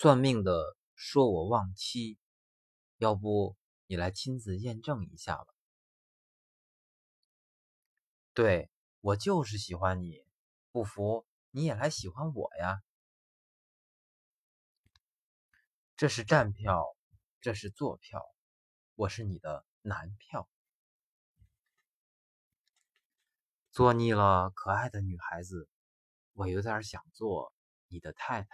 算命的说我旺妻要不你来亲自验证一下吧。对我就是喜欢你不服你也来喜欢我呀。这是站票这是坐票我是你的男票。做腻了可爱的女孩子我有点想做你的太太。